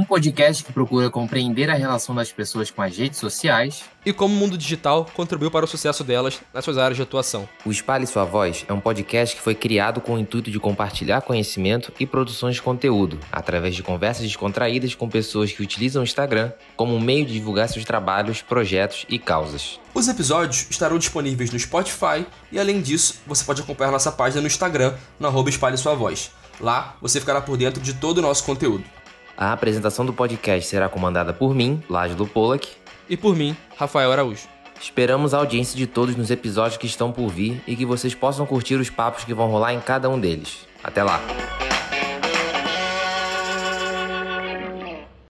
um podcast que procura compreender a relação das pessoas com as redes sociais e como o mundo digital contribuiu para o sucesso delas nas suas áreas de atuação. O Espalhe Sua Voz é um podcast que foi criado com o intuito de compartilhar conhecimento e produções de conteúdo, através de conversas descontraídas com pessoas que utilizam o Instagram como um meio de divulgar seus trabalhos, projetos e causas. Os episódios estarão disponíveis no Spotify e, além disso, você pode acompanhar nossa página no Instagram, no arroba Espalhe Sua Voz. Lá, você ficará por dentro de todo o nosso conteúdo. A apresentação do podcast será comandada por mim, Lágilo Pollack, e por mim, Rafael Araújo. Esperamos a audiência de todos nos episódios que estão por vir e que vocês possam curtir os papos que vão rolar em cada um deles. Até lá!